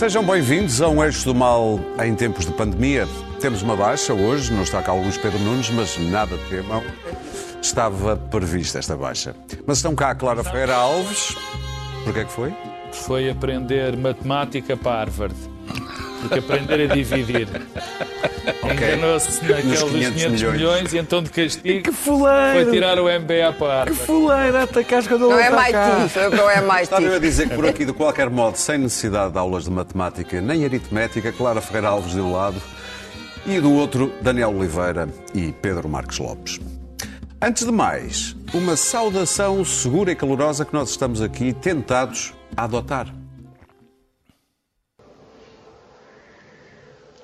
Sejam bem-vindos a um Eixo do Mal em tempos de pandemia. Temos uma baixa hoje, não está cá o Luís Pedro Nunes, mas nada temam. Estava prevista esta baixa. Mas estão cá a Clara Ferreira Alves. Porquê é que foi? Foi aprender matemática para Harvard. Porque aprender a dividir. Enganou-se naqueles 500, 500 milhões. milhões. e então de castigo que fuleiro. foi tirar o MBA para Harvard. Que fuleiro, atacar Não é MIT, foi não é MIT. Estava eu a dizer que por aqui, de qualquer modo, sem necessidade de aulas de matemática nem aritmética, Clara Ferreira Alves de um lado e do outro, Daniel Oliveira e Pedro Marques Lopes. Antes de mais, uma saudação segura e calorosa que nós estamos aqui tentados a adotar.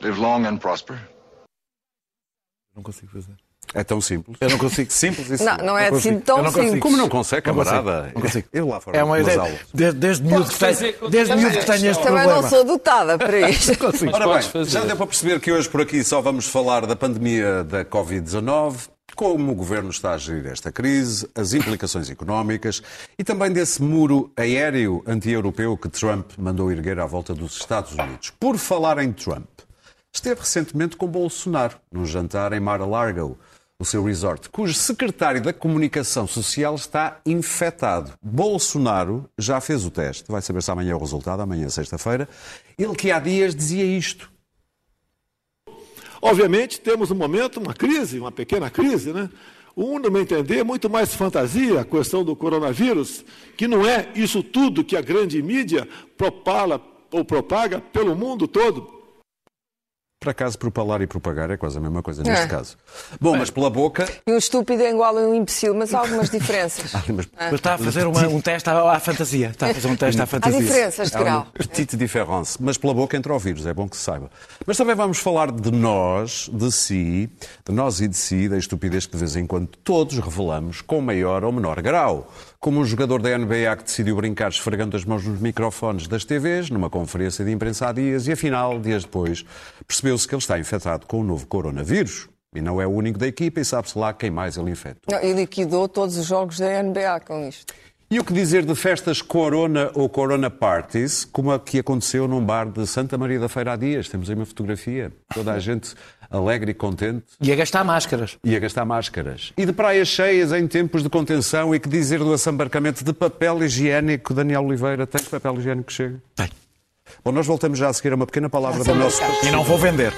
Live long and prosper. Não consigo fazer. É tão simples. Eu não consigo. Simples e Não, não é Não assim tão simples. Como não consegue, camarada? Não consigo. Eu lá fora É uma ideia. Desde, desde miúdo que tenho, desde também miúdo que tenho este Também problema. não sou dotada para isto. Consigo. Ora bem, fazer. já deu para perceber que hoje por aqui só vamos falar da pandemia da Covid-19, como o governo está a gerir esta crise, as implicações económicas e também desse muro aéreo anti-europeu que Trump mandou erguer à volta dos Estados Unidos. Por falar em Trump, esteve recentemente com Bolsonaro num jantar em Mar-a-Lago, o seu resort, cujo secretário da Comunicação Social está infectado. Bolsonaro já fez o teste, vai saber se amanhã é o resultado, amanhã é sexta-feira. Ele que há dias dizia isto. Obviamente, temos um momento, uma crise, uma pequena crise, né? Um, no meu entender, muito mais fantasia a questão do coronavírus, que não é isso tudo que a grande mídia propala ou propaga pelo mundo todo. Por acaso, propalar e propagar é quase a mesma coisa neste É. caso. Bom, mas pela boca. E um estúpido é igual a um imbecil, mas há algumas diferenças. Mas Mas está a fazer uma- um teste à, à fantasia. Está a fazer um teste à Há fantasia. diferenças de Há grau. petite différence, mas pela boca entre ouvidos, é bom que se saiba. Mas também vamos falar de nós, de si, de nós e de si, da estupidez que de vez em quando todos revelamos com maior ou menor grau. Como um jogador da NBA que decidiu brincar esfregando as mãos nos microfones das TVs, numa conferência de imprensa há dias, e afinal, dias depois, percebeu-se que ele está infectado com o novo coronavírus. E não é o único da equipa, e sabe-se lá quem mais ele infectou. Não, e liquidou todos os jogos da NBA com isto. E o que dizer de festas Corona ou Corona Parties, como a que aconteceu num bar de Santa Maria da Feira há dias? Temos aí uma fotografia. Toda a gente alegre e contente E a gastar máscaras. e a gastar máscaras. E de praias cheias em tempos de contenção e que dizer do assambarcamento de papel higiênico? Daniel Oliveira, tem papel higiênico que chega? Tem. Bom, nós voltamos já a seguir a uma pequena palavra do nosso... E não vou vender.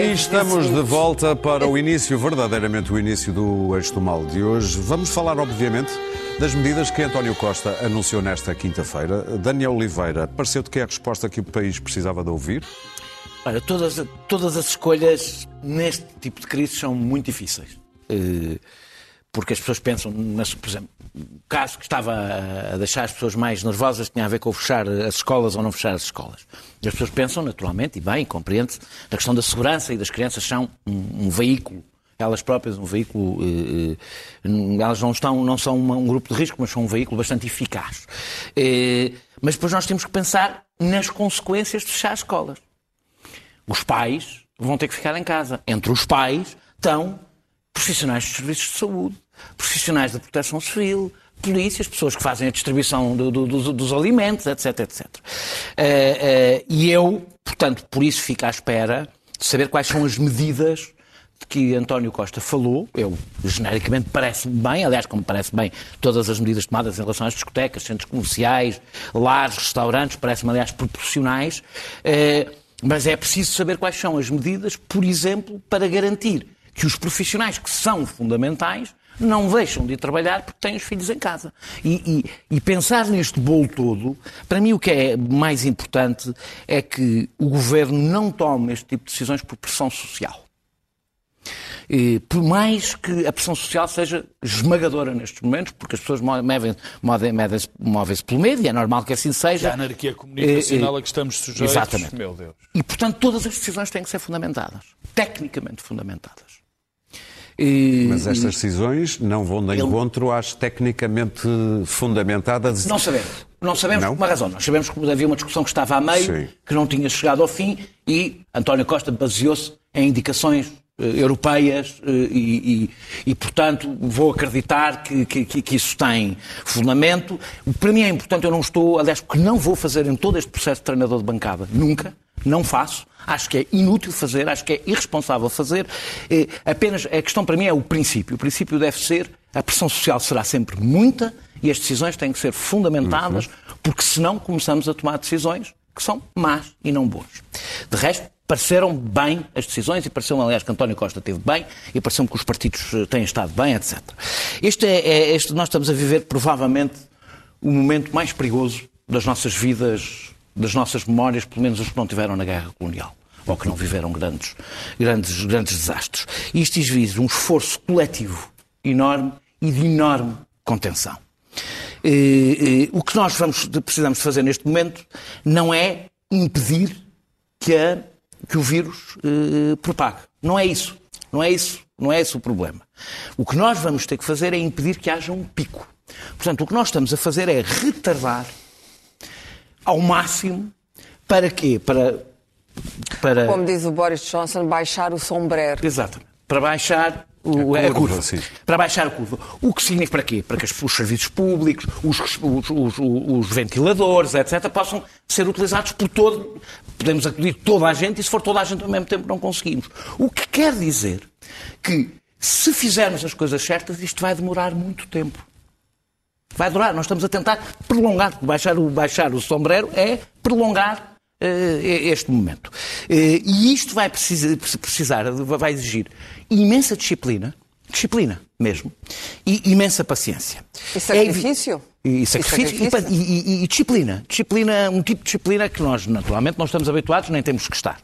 E estamos de volta para o início, verdadeiramente o início do Eixo do Mal de hoje. Vamos falar, obviamente, das medidas que António Costa anunciou nesta quinta-feira. Daniel Oliveira, pareceu-te que é a resposta que o país precisava de ouvir? Olha, todas, todas as escolhas neste tipo de crise são muito difíceis. Eh, Porque as pessoas pensam, nas, por exemplo, o caso que estava a- a deixar as pessoas mais nervosas tinha a ver com fechar as escolas ou não fechar as escolas. E as pessoas pensam, naturalmente, e bem, compreende-se, na questão da segurança e das crianças são um, um veículo elas próprias um veículo, eh, eh, elas não, estão, não são um grupo de risco, mas são um veículo bastante eficaz. Mas depois nós temos que pensar nas consequências de fechar as escolas. Os pais vão ter que ficar em casa. Entre os pais estão profissionais dos serviços de saúde, profissionais da proteção civil, polícias, pessoas que fazem a distribuição do- do- dos, dos alimentos, etc, etc. Eh, eh, e eu, portanto, por isso fico à espera de saber quais são as medidas de que António Costa falou. Eu, genericamente, parece-me bem, aliás, como parece bem todas as medidas tomadas em relação às discotecas, centros comerciais, lares, restaurantes, parece-me, aliás, proporcionais. Eh, mas é preciso saber quais são as medidas, por exemplo, para garantir que os profissionais que são fundamentais não deixam de trabalhar porque têm os filhos em casa. E, e- e pensar neste bolo todo, para mim o que é mais importante é que o governo não tome este tipo de decisões por pressão social. E, por mais que a pressão social seja esmagadora nestes momentos, porque as pessoas movem- movem- movem-se movem-se pelo medo, e é normal que assim E seja. a anarquia comunicacional a que estamos sujeitos. Exatamente. Meu Deus. E, portanto, todas as decisões têm que ser fundamentadas, tecnicamente fundamentadas. E- Mas estas decisões não vão de Ele- encontro às tecnicamente fundamentadas. Não sabemos. Não sabemos Não? por uma razão. Nós sabemos que havia uma discussão que estava a meio, Sim. que não tinha chegado ao fim, e António Costa baseou-se em indicações europeias e, e, e, portanto, vou acreditar que, que, que, isso tem fundamento. Para mim é importante, eu não estou, aliás, porque não vou fazer em todo este processo de treinador de bancada, nunca, não faço. Acho que é inútil fazer, acho que é irresponsável fazer. apenas a questão para mim é o princípio. O princípio deve ser a pressão social será sempre muita e as decisões têm que ser fundamentadas, uhum. porque senão começamos a tomar decisões que são más e não boas. De resto, pareceram bem as decisões e pareceu-me, aliás, que António Costa teve bem e pareceu-me que os partidos eh, têm estado bem, etc. Este é, é, este, nós estamos a viver, provavelmente, o momento mais perigoso das nossas vidas, das nossas memórias, pelo menos os que não tiveram na guerra colonial ou que não viveram grandes, grandes, grandes desastres. Isto exige um esforço coletivo enorme e de enorme contenção. E, e, o que nós vamos, precisamos fazer neste momento não é impedir que, a, que o vírus eh, propague. Não é isso. Não é isso. Não é esse o problema. O que nós vamos ter que fazer é impedir que haja um pico. Portanto, o que nós estamos a fazer é retardar ao máximo para quê? Para, para... Como diz o Boris Johnson, baixar o sombrero. Exatamente. Para baixar o, a, curva, a curva para baixar a curva. O que significa para quê? Para que os serviços públicos, os, os, os, os, ventiladores, etc., possam ser utilizados por todo. Podemos acudir toda a gente e, se for toda a gente ao mesmo tempo, não conseguimos. O que quer dizer que, se fizermos as coisas certas, isto vai demorar muito tempo. Vai durar. Nós estamos a tentar prolongar. Baixar o, baixar o sombrero é prolongar este momento. Eh, e isto vai precisar, vai exigir imensa disciplina, disciplina mesmo, e imensa paciência. E sacrifício? É, e, sacrifício, e, sacrifício? E, e, disciplina. Disciplina, um tipo de disciplina que nós, naturalmente, não estamos habituados, nem temos que estar.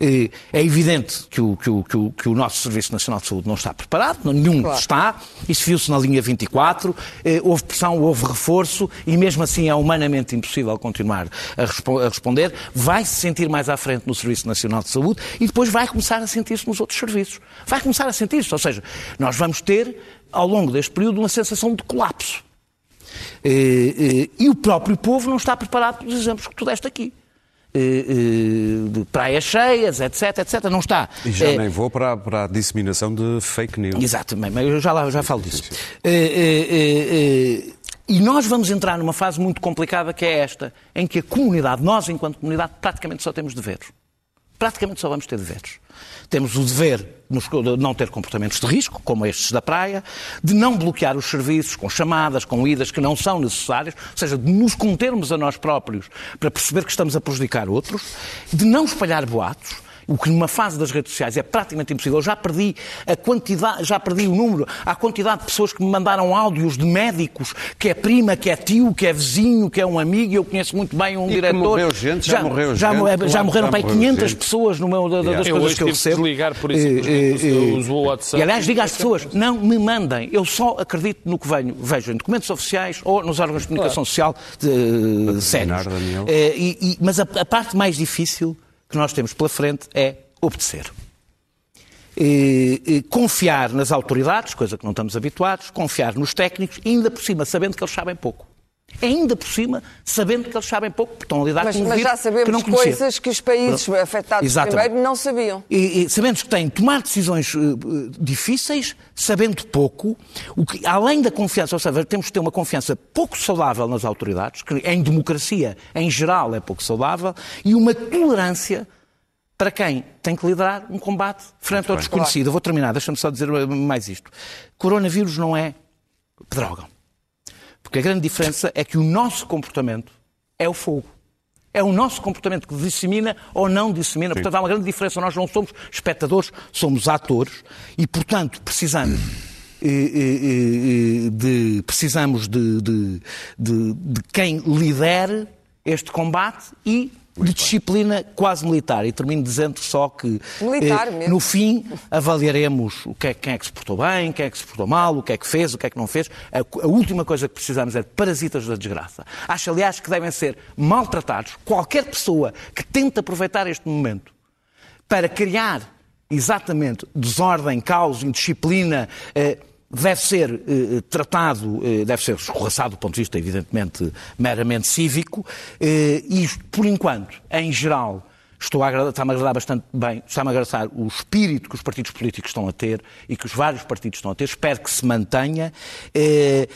É evidente que o, que o, que o, que o nosso Serviço Nacional de Saúde não está preparado, nenhum claro. está, isso viu-se na linha 24, é, houve pressão, houve reforço, e mesmo assim é humanamente impossível continuar a, respo a responder. Vai se sentir mais à frente no Serviço Nacional de Saúde e depois vai começar a sentir-se nos outros serviços. Vai começar a sentir-se, ou seja, nós vamos ter, ao longo deste período, uma sensação de colapso. Eh, eh, e o próprio povo não está preparado pelos exemplos que tu deste aqui. Eh, de praias cheias, etc, etc. Não está. E já é... nem vou para, para a disseminação de fake news. Exatamente, mas eu já, lá, já falo disso. E nós vamos entrar numa fase muito complicada que é esta, em que a comunidade, nós enquanto comunidade, praticamente só temos deveres. Praticamente só vamos ter deveres. Temos o dever de não ter comportamentos de risco, como estes da praia, de não bloquear os serviços com chamadas, com idas que não são necessárias, ou seja, de nos contermos a nós próprios para perceber que estamos a prejudicar outros, de não espalhar boatos, o que numa fase das redes sociais é praticamente impossível. Eu já perdi a quantidade, já perdi o número, a quantidade de pessoas que me mandaram áudios de médicos, que é prima, que é tio, que é vizinho, que é um amigo, e eu conheço muito bem um e diretor. morreu gente, já, já morreu já, gente. Já, morreram para 500 gente. pessoas no meu, das yeah. coisas que eu recebo. Eu ligar por eh, eu uso o WhatsApp. E aliás, diga às pessoas, não me mandem, eu só acredito no que venho, vejo em documentos oficiais ou nos órgãos de comunicação claro. social de, sérios. Eh, e, e, mas a, a parte mais difícil que nós temos pela frente é obedecer. E, e, confiar nas autoridades, coisa que não estamos habituados, confiar nos técnicos, ainda por cima sabendo que eles sabem pouco. Ainda por cima, sabendo que eles sabem pouco, porque estão a lidar mas, com um Mas já sabemos que não coisas que os países Pronto. afetados Exatamente. primeiro não sabiam. E, e sabemos que têm de tomar decisões uh, difíceis, sabendo pouco, o que, além da confiança, ou seja, temos de ter uma confiança pouco saudável nas autoridades, que em democracia, em geral, é pouco saudável, e uma tolerância para quem tem que liderar um combate frente ao desconhecido. Eu vou terminar, deixa-me só dizer mais isto. Coronavírus não é droga. Porque a grande diferença é que o nosso comportamento é o fogo. É o nosso comportamento que dissemina ou não dissemina. Sim. Portanto, há uma grande diferença. Nós não somos espectadores, somos atores e, portanto, precisamos. Eh, eh, eh, de, precisamos de, de, de, de quem lidere este combate e de disciplina quase militar. E termino dizendo só que eh, no fim avaliaremos o que é, quem é que se portou bem, quem é que se portou mal, o que é que fez, o que é que não fez. A, a última coisa que precisamos é de parasitas da desgraça. Acho, aliás, que devem ser maltratados qualquer pessoa que tente aproveitar este momento para criar exatamente desordem, caos, indisciplina. Eh, deve ser eh, tratado, eh, deve ser escorraçado do ponto de vista, evidentemente, meramente cívico, eh, e, por enquanto, em geral, estou a agradar, está-me a agradar bastante bem, está-me a agradar o espírito que os partidos políticos estão a ter e que os vários partidos estão a ter. Espero que se mantenha, eh,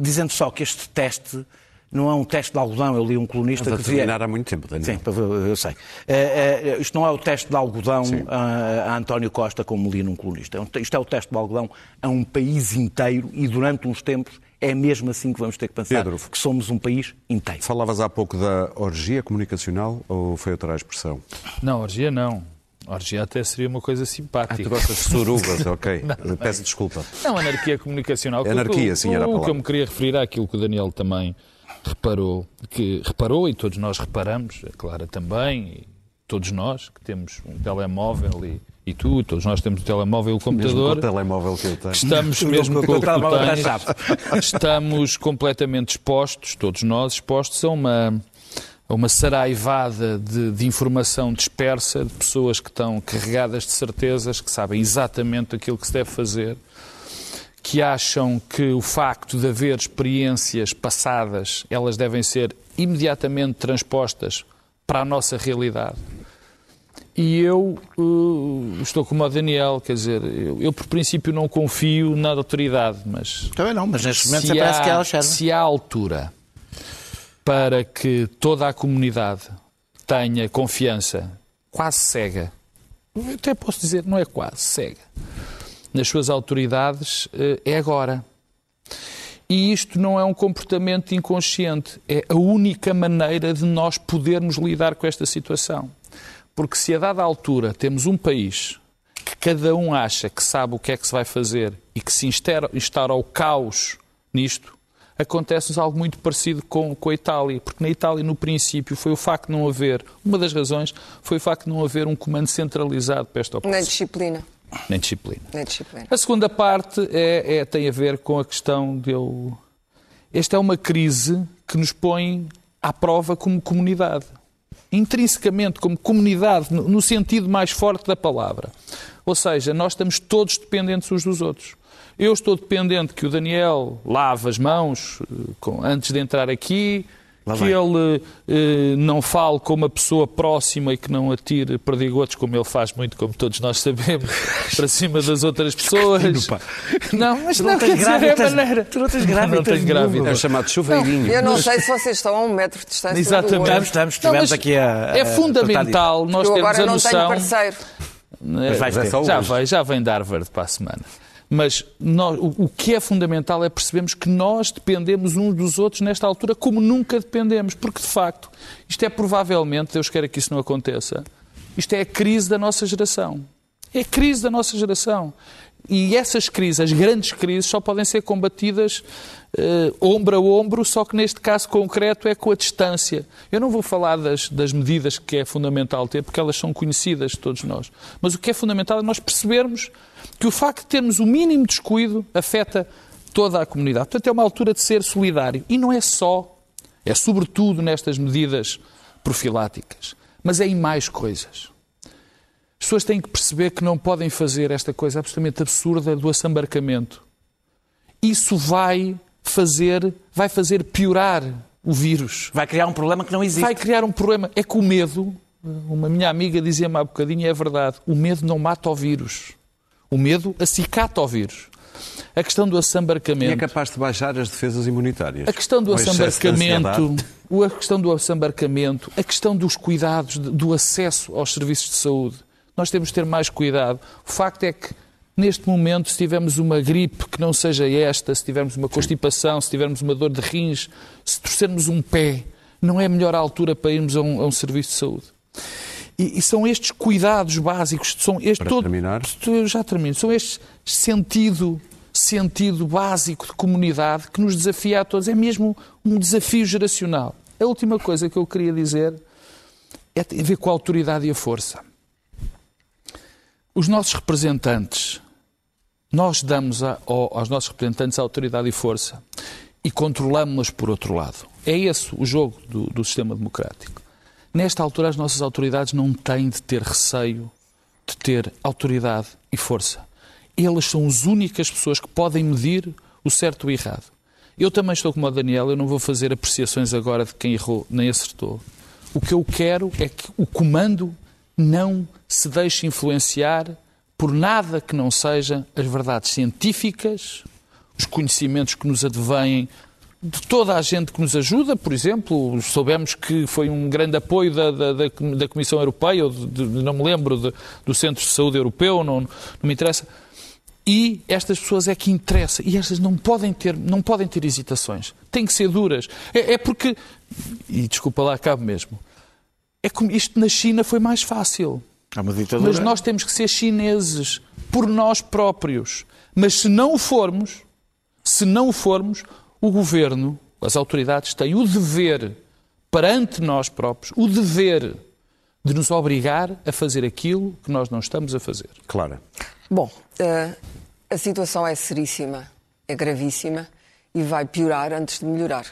dizendo só que este teste não é um teste de algodão. Eu li um colunista Mas que dizia. há muito tempo, Daniel. Sim, eu sei. Uh, uh, isto não é o teste de algodão a, a, António Costa, como li num colunista. É isto é o teste de algodão a um país inteiro e durante uns tempos é mesmo assim que vamos ter que pensar Pedro, que somos um país inteiro. Falavas há pouco da orgia comunicacional ou foi outra expressão? Não, orgia não. Orgia até seria uma coisa simpática. Ah, tu gostas de surubas, ok. Não, Peço desculpa. Não, anarquia comunicacional. Anarquia, sim, era a palavra. O que eu me queria referir àquilo que o Daniel também reparou, que reparou e todos nós reparamos, a Clara também, todos nós que temos um telemóvel e, e tu, todos nós temos o telemóvel e o computador. Mesmo com o telemóvel que eu tenho. Estamos mesmo com o que tens, estamos completamente expostos, todos nós expostos a uma uma saraivada de, de, informação dispersa, de pessoas que estão carregadas de certezas, que sabem exatamente aquilo que se deve fazer que acham que o facto de haver experiências passadas, elas devem ser imediatamente transpostas para a nossa realidade. E eu uh, estou como o Daniel, quer dizer, eu, eu, por princípio não confio na autoridade, mas. Também não, mas neste momento parece há, que ela serve. Se há altura para que toda a comunidade tenha confiança quase cega, até posso dizer, não é quase cega, nas suas autoridades eh, é agora. E isto não é um comportamento inconsciente, é a única maneira de nós podermos lidar com esta situação. Porque se a dada altura temos um país que cada um acha que sabe o que é que se vai fazer e que se instaura o caos nisto, acontece-nos algo muito parecido com, com a Itália, porque na Itália, no princípio, foi o facto de não haver, uma das razões foi o facto de não haver um comando centralizado para esta operação. Na disciplina. Nem disciplina. Nem disciplina. A segunda parte é, é, tem a ver com a questão de eu. Esta é uma crise que nos põe à prova como comunidade. Intrinsecamente, como comunidade, no sentido mais forte da palavra. Ou seja, nós estamos todos dependentes uns dos outros. Eu estou dependente que o Daniel lave as mãos eh, antes de entrar aqui, Lá que vai. ele eh, não fale com uma pessoa próxima e que não atire perdigotes, como ele faz muito, como todos nós sabemos, para cima das outras pessoas. não, mas tu não, não tens grávida, é maneira. Tu não tens grávida. Não, tens grávida. É chamado chuveirinho. Eu não sei se vocês estão a um metro de distância Exatamente. Estamos, estamos, estivemos não, aqui a, a É fundamental nós termos a noção... Eu agora não tenho parceiro. Mas vai ter. Já, vai, já vem de Harvard para a semana. Mas nós, o, o, que é fundamental é percebermos que nós dependemos uns dos outros nesta altura como nunca dependemos. Porque, de facto, isto é provavelmente, Deus queira que isso não aconteça, isto é a crise da nossa geração. É a crise da nossa geração. E essas crises, as grandes crises, só podem ser combatidas uh, ombro a ombro, só que neste caso concreto é com a distância. Eu não vou falar das, das medidas que é fundamental ter, porque elas são conhecidas de todos nós. Mas o que é fundamental é nós percebermos que o facto de termos o mínimo descuido afeta toda a comunidade. Portanto, é uma altura de ser solidário. E não é só, é sobretudo nestas medidas profiláticas, mas é em mais coisas. As pessoas têm que perceber que não podem fazer esta coisa absolutamente absurda do assambarcamento. Isso vai fazer, vai fazer piorar o vírus. Vai criar um problema que não existe. Vai criar um problema. É que o medo, uma minha amiga dizia-me há bocadinho, e é verdade, o medo não mata o vírus. O medo acicata o vírus. A questão do assambarcamento. E é capaz de baixar as defesas imunitárias. A questão do assambarcamento, a questão do assambarcamento, a questão dos cuidados, do acesso aos serviços de saúde nós temos de ter mais cuidado. O facto é que, neste momento, se tivermos uma gripe que não seja esta, se tivermos uma constipação, se tivermos uma dor de rins, se torcermos um pé, não é a melhor altura para irmos a um, a um serviço de saúde. E, e, são estes cuidados básicos, são este para todo, terminar? Já termino. São este sentido sentido básico de comunidade que nos desafia a todos. É mesmo um desafio geracional. A última coisa que eu queria dizer é tem a ver com a autoridade e a força. Os nossos representantes, nós damos a, aos nossos representantes autoridade e força e controlamos-los por outro lado. É esse o jogo do, do sistema democrático. Nesta altura, as nossas autoridades não têm de ter receio de ter autoridade e força. Elas são as únicas pessoas que podem medir o certo e o errado. Eu também estou como o Daniel, eu não vou fazer apreciações agora de quem errou nem acertou. O que eu quero é que o comando não se deixe influenciar por nada que não seja as verdades científicas, os conhecimentos que nos advêm de toda a gente que nos ajuda, por exemplo, soubemos que foi um grande apoio da, da, da Comissão Europeia, ou de, de, não me lembro, de, do Centro de Saúde Europeu, não, não me interessa. E estas pessoas é que interessa. E estas não podem ter, não podem ter hesitações. Têm que ser duras. É, é porque, e desculpa lá, acabo mesmo, é como isto na China foi mais fácil. É Mas nós temos que ser chineses por nós próprios. Mas se não o formos, se não o formos, o governo, as autoridades têm o dever, perante nós próprios, o dever de nos obrigar a fazer aquilo que nós não estamos a fazer. Claro. Bom, uh, a situação é seríssima, é gravíssima e vai piorar antes de melhorar.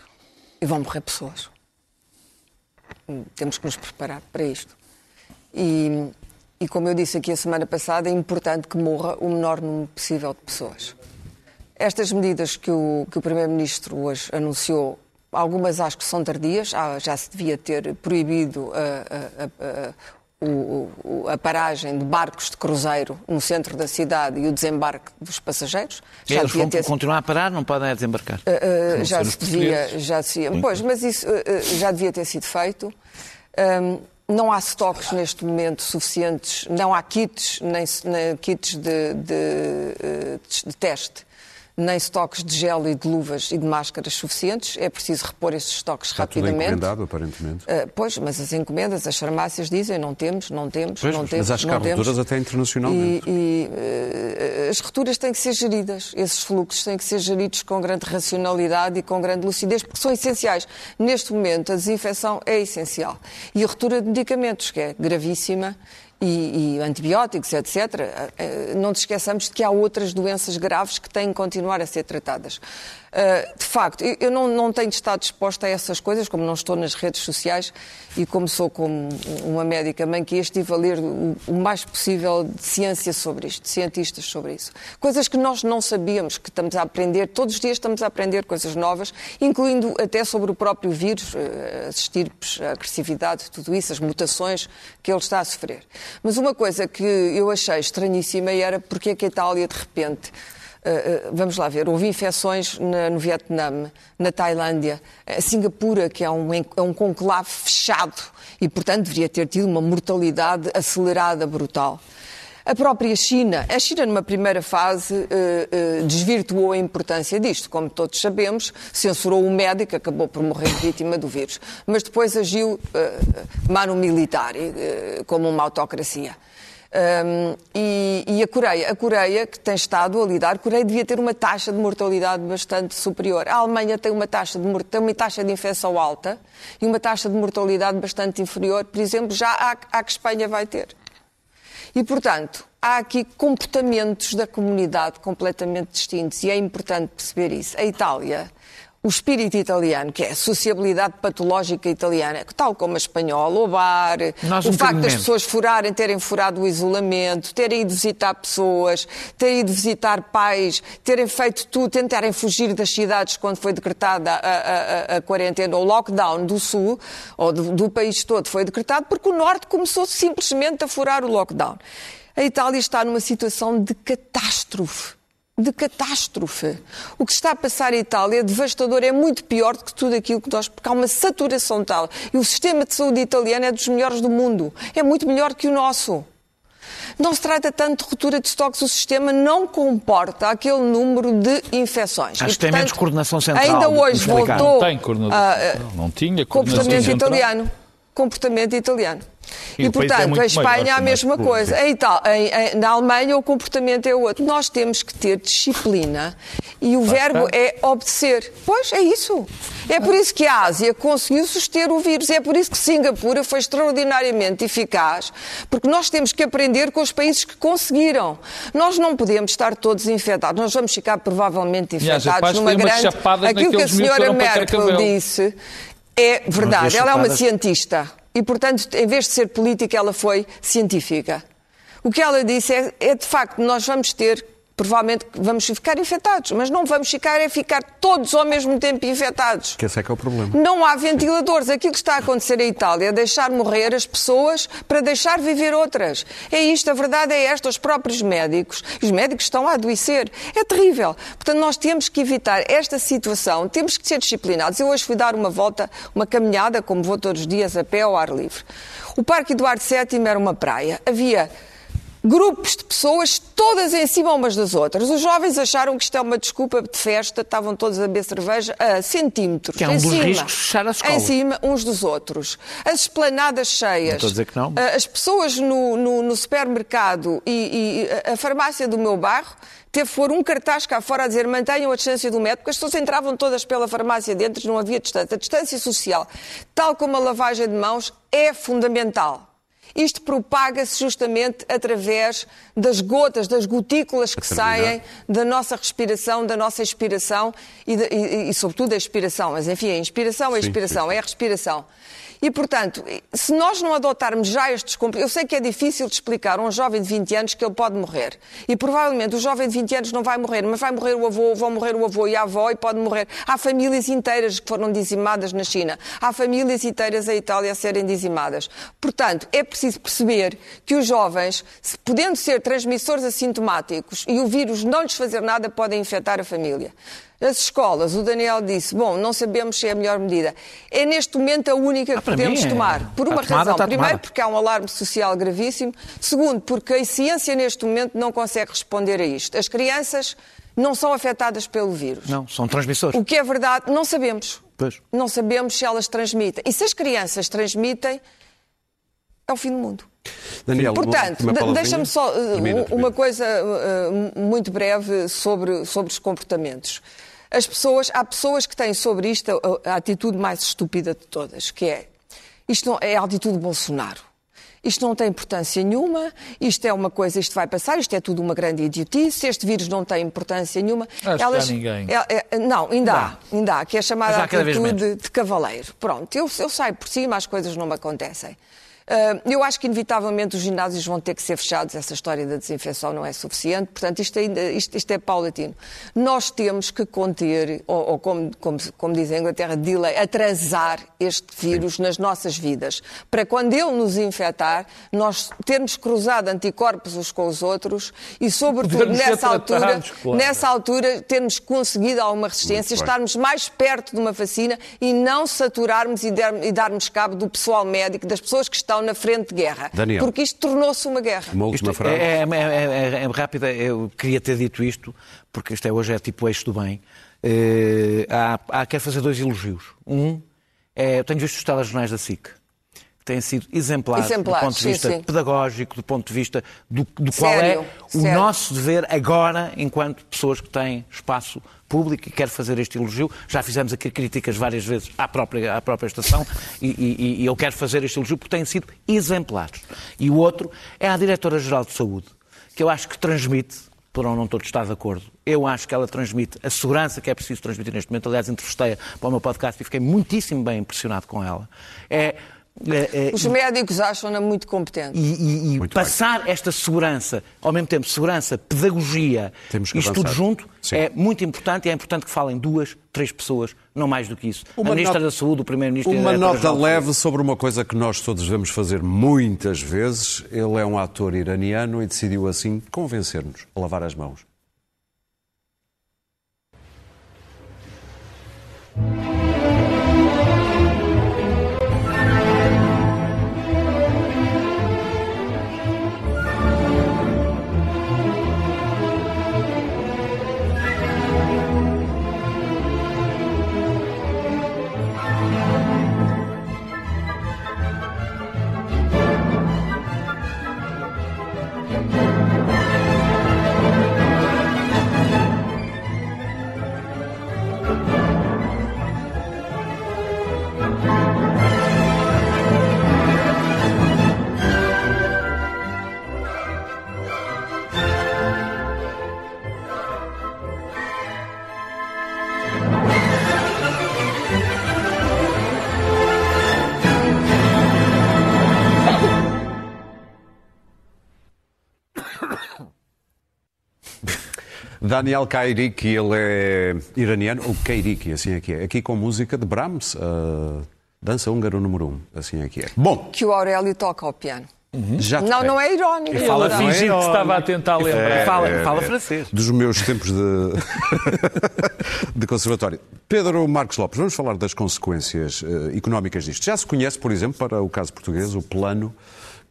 E vão morrer pessoas. Temos que nos preparar para isto. E, e como eu disse aqui a semana passada, é importante que morra o menor número possível de pessoas. Estas medidas que o, que o Primeiro-Ministro hoje anunciou, algumas acho que são tardias, já se devia ter proibido a, a, a, a, paragem de barcos de cruzeiro no centro da cidade e o desembarque dos passageiros. Já Eles vão ter... continuar a parar, não podem desembarcar. Uh, uh, já se devia, já se... Pois, mas isso uh, já devia ter sido feito. Um, não há estoques neste momento suficientes, não há kits, nem, nem kits de, de, de teste nem estoques de gel e de luvas e de máscaras suficientes. É preciso repor esses estoques Está rapidamente. Tudo encomendado, aparentemente. Uh, pois, mas as encomendas, as farmácias dizem não temos, não temos, pois, não temos. Mas acho que há rupturas até internacionalmente. E, e uh, as rupturas têm que ser geridas. Esses fluxos têm que ser geridos com grande racionalidade e com grande lucidez, porque são essenciais. Neste momento, a desinfecção é essencial. E a ruptura de medicamentos, que é gravíssima e, e, antibióticos, etc., eh, não nos esqueçamos de que há outras doenças graves que têm que continuar a ser tratadas. Uh, de facto, eu não, não tenho estado disposta a essas coisas, como não estou nas redes sociais e como sou como uma médica mãe que estive a ler o, o, mais possível de ciência sobre isto, de cientistas sobre isso. Coisas que nós não sabíamos, que estamos a aprender, todos os dias estamos a aprender coisas novas, incluindo até sobre o próprio vírus, as estirpes, a agressividade, tudo isso, as mutações que ele está a sofrer. Mas uma coisa que eu achei estranhíssima era porque é que a Itália, de repente, vamos lá ver, houve infecções no Vietnã, na Tailândia, a Singapura, que é um, é um conclave fechado e, portanto, deveria ter tido uma mortalidade acelerada brutal. A própria China, a China numa primeira fase desvirtuou a importância disto, como todos sabemos, censurou um médico, acabou por morrer vítima do vírus, mas depois agiu mano militar, como uma autocracia. Um, e, e, a Coreia, a Coreia que tem estado a lidar, a Coreia devia ter uma taxa de mortalidade bastante superior. A Alemanha tem uma taxa de, tem uma taxa de infecção alta e uma taxa de mortalidade bastante inferior, por exemplo, já à, à que Espanha vai ter. E, portanto, há aqui comportamentos da comunidade completamente distintos e é importante perceber isso. A Itália o espírito italiano, que é a sociabilidade patológica italiana, tal como a espanhola, o bar, Nós o facto das pessoas furarem, terem furado o isolamento, terem ido visitar pessoas, terem ido visitar pais, terem feito tudo, tentarem fugir das cidades quando foi decretada a, a, a, quarentena, o lockdown do sul, ou do, do país todo, foi decretado porque o norte começou simplesmente a furar o lockdown. A Itália está numa situação de catástrofe de catástrofe. O que se está a passar em Itália é devastador, é muito pior do que tudo aquilo que nós. porque há uma saturação tal. E o sistema de saúde italiano é dos melhores do mundo. É muito melhor que o nosso. Não se trata tanto de ruptura de estoques, o sistema não comporta aquele número de infecções. Acho que tem menos coordenação central. Ainda hoje voltou. Não tem coordenação. Uh, não, não tinha coordenação comportamento central. italiano. Comportamento italiano. E, e portanto, é a Espanha a mesma coisa. Em Itália, em, na Alemanha o comportamento é outro. Nós temos que ter disciplina e o verbo é obedecer. Pois, é isso. É por isso que a Ásia conseguiu suster o vírus. É por isso que Singapura foi extraordinariamente eficaz, porque nós temos que aprender com os países que conseguiram. Nós não podemos estar todos infectados. Nós vamos ficar provavelmente infectados numa grande... Aquilo que a senhora Merkel disse é verdade. Ela é uma cientista e, portanto, em vez de ser política, ela foi científica. O que ela disse é, é de facto, nós vamos ter provavelmente vamos ficar infectados, mas não vamos ficar, é ficar todos ao mesmo tempo infectados. Que esse é que é o problema. Não há ventiladores. Aquilo que está a acontecer em Itália é deixar morrer as pessoas para deixar viver outras. É isto, a verdade é esta. Os próprios médicos, os médicos estão a adoecer. É terrível. Portanto, nós temos que evitar esta situação, temos que ser disciplinados. Eu hoje fui dar uma volta, uma caminhada, como vou todos os dias, a pé ao ar livre. O Parque Eduardo VII era uma praia. Havia grupos de pessoas, todas em cima umas das outras. Os jovens acharam que isto é uma desculpa de festa, estavam todos a beber cerveja a centímetros. Que é um em dos cima, riscos de fechar a escola. Em cima uns dos outros. As esplanadas cheias. Não estou a dizer que não. As pessoas no, no, no supermercado e, e, a farmácia do meu bairro teve que pôr um cartaz cá fora a dizer mantenham a distância do metro, porque as pessoas entravam todas pela farmácia dentro, não havia distância. A distância social, tal como a lavagem de mãos, é fundamental. Isto propaga-se justamente através das gotas, das gotículas que saem da nossa respiração, da nossa expiração e, de, e, e, sobretudo, da expiração. Mas, enfim, a inspiração é a expiração, sim, sim. é a respiração. E, portanto, se nós não adotarmos já estes Eu sei que é difícil de explicar a um jovem de 20 anos que ele pode morrer. E provavelmente o jovem de 20 anos não vai morrer, mas vai morrer o avô, vão morrer o avô e a avó e pode morrer. Há famílias inteiras que foram dizimadas na China. Há famílias inteiras em Itália a serem dizimadas. Portanto, é preciso perceber que os jovens, podendo ser transmissores assintomáticos e o vírus não lhes fazer nada, podem infectar a família. As escolas, o Daniel disse, bom, não sabemos se é a melhor medida. É neste momento a única que ah, podemos é... tomar. Por uma tomada, razão. Primeiro, porque há um alarme social gravíssimo. Segundo, porque a ciência neste momento não consegue responder a isto. As crianças não são afetadas pelo vírus. Não, são transmissores. O que é verdade, não sabemos. Pois. Não sabemos se elas transmitem. E se as crianças transmitem, é o fim do mundo. Daniel, Portanto, deixa-me só uh, uma coisa uh, muito breve sobre, sobre os comportamentos. As pessoas, há pessoas que têm sobre isto a, a atitude mais estúpida de todas, que é isto não, é a atitude de Bolsonaro. Isto não tem importância nenhuma, isto é uma coisa, isto vai passar, isto é tudo uma grande idiotice, este vírus não tem importância nenhuma. Acho Elas, que ninguém. É, é, não, ainda há, ainda há, que é chamada atitude de cavaleiro. Pronto, eu, eu saio por cima, as coisas não me acontecem. Ah, eu acho que, inevitavelmente, os ginásios vão ter que ser fechados. Essa história da desinfecção não é suficiente. Portanto, isto, ainda, isto, isto é paulatino. Nós temos que conter, ou, ou como, como, como diz a Inglaterra, delay, atrasar este vírus Sim. nas nossas vidas. Para quando ele nos infectar, nós termos cruzado anticorpos uns com os outros e, sobretudo, nessa altura, claro. nessa altura, termos conseguido alguma resistência, estarmos mais perto de uma vacina e não saturarmos e, der, e darmos cabo do pessoal médico, das pessoas que estão na frente de guerra. Daniel. Porque isto tornou-se uma guerra. Uma última frase. É, é, é, é, rápida, eu queria ter dito isto, porque isto é, hoje é tipo eixo do bem. Uh, há, há, quero fazer dois elogios. Um, é, eu tenho visto os telejornais da SIC têm sido exemplares, exemplares do ponto de vista sim, sim. pedagógico, do ponto de vista do, do qual é o Sério? nosso dever agora, enquanto pessoas que têm espaço público e quero fazer este elogio. Já fizemos aqui críticas várias vezes à própria, à própria estação e, e, e eu quero fazer este elogio porque têm sido exemplares. E o outro é a Diretora-Geral de Saúde, que eu acho que transmite, por não todos estar de acordo, eu acho que ela transmite a segurança que é preciso transmitir neste momento. Aliás, entrevistei-a para o meu podcast e fiquei muitíssimo bem impressionado com ela. É é, é, Os médicos acham-na muito competente. E, e, e muito passar bem. esta segurança, ao mesmo tempo, segurança, pedagogia, isto avançar. tudo junto, Sim. é muito importante e é importante que falem duas, três pessoas, não mais do que isso. Uma a Ministra da Saúde, o Primeiro-Ministro... Uma nota leve sobre uma coisa que nós todos devemos fazer muitas vezes. Ele é um ator iraniano e decidiu, assim, convencer-nos a lavar as mãos. Daniel Kairiki, ele é iraniano, ou Kairiki, assim é que é. Aqui com música de Brahms, uh, dança húngaro número 1, um, assim é que é. Bom. Que o Aurélio toca ao piano. Uhum. Já não, não é irónico. Ele fala fingir que estava a tentar lembrar. É, fala, é, fala francês. Dos meus tempos de, de conservatório. Pedro Marcos Lopes, vamos falar das consequências uh, económicas disto. Já se conhece, por exemplo, para o caso português, o plano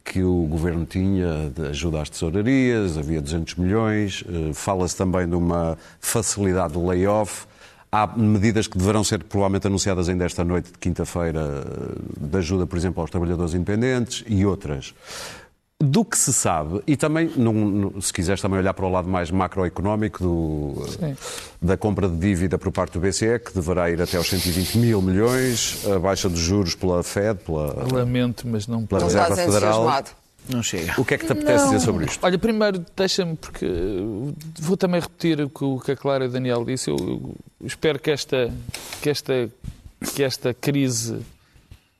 que o governo tinha de ajuda às tesourarias, havia 200 milhões, uh, fala-se também de uma facilidade de layoff. Há medidas que deverão ser provavelmente anunciadas ainda esta noite de quinta-feira, de ajuda, por exemplo, aos trabalhadores independentes e outras. Do que se sabe, e também, num, se quiseres também olhar para o lado mais macroeconómico do, da compra de dívida por parte do BCE, que deverá ir até aos 120 mil milhões, a baixa dos juros pela Fed, pela, Lamento, mas não pela Reserva Federal. Não chega. O que é que te apetece não. dizer sobre isto? Olha, primeiro deixa-me, porque vou também repetir o que a Clara e o Daniel disse. Eu, eu espero que esta, que, esta, que esta crise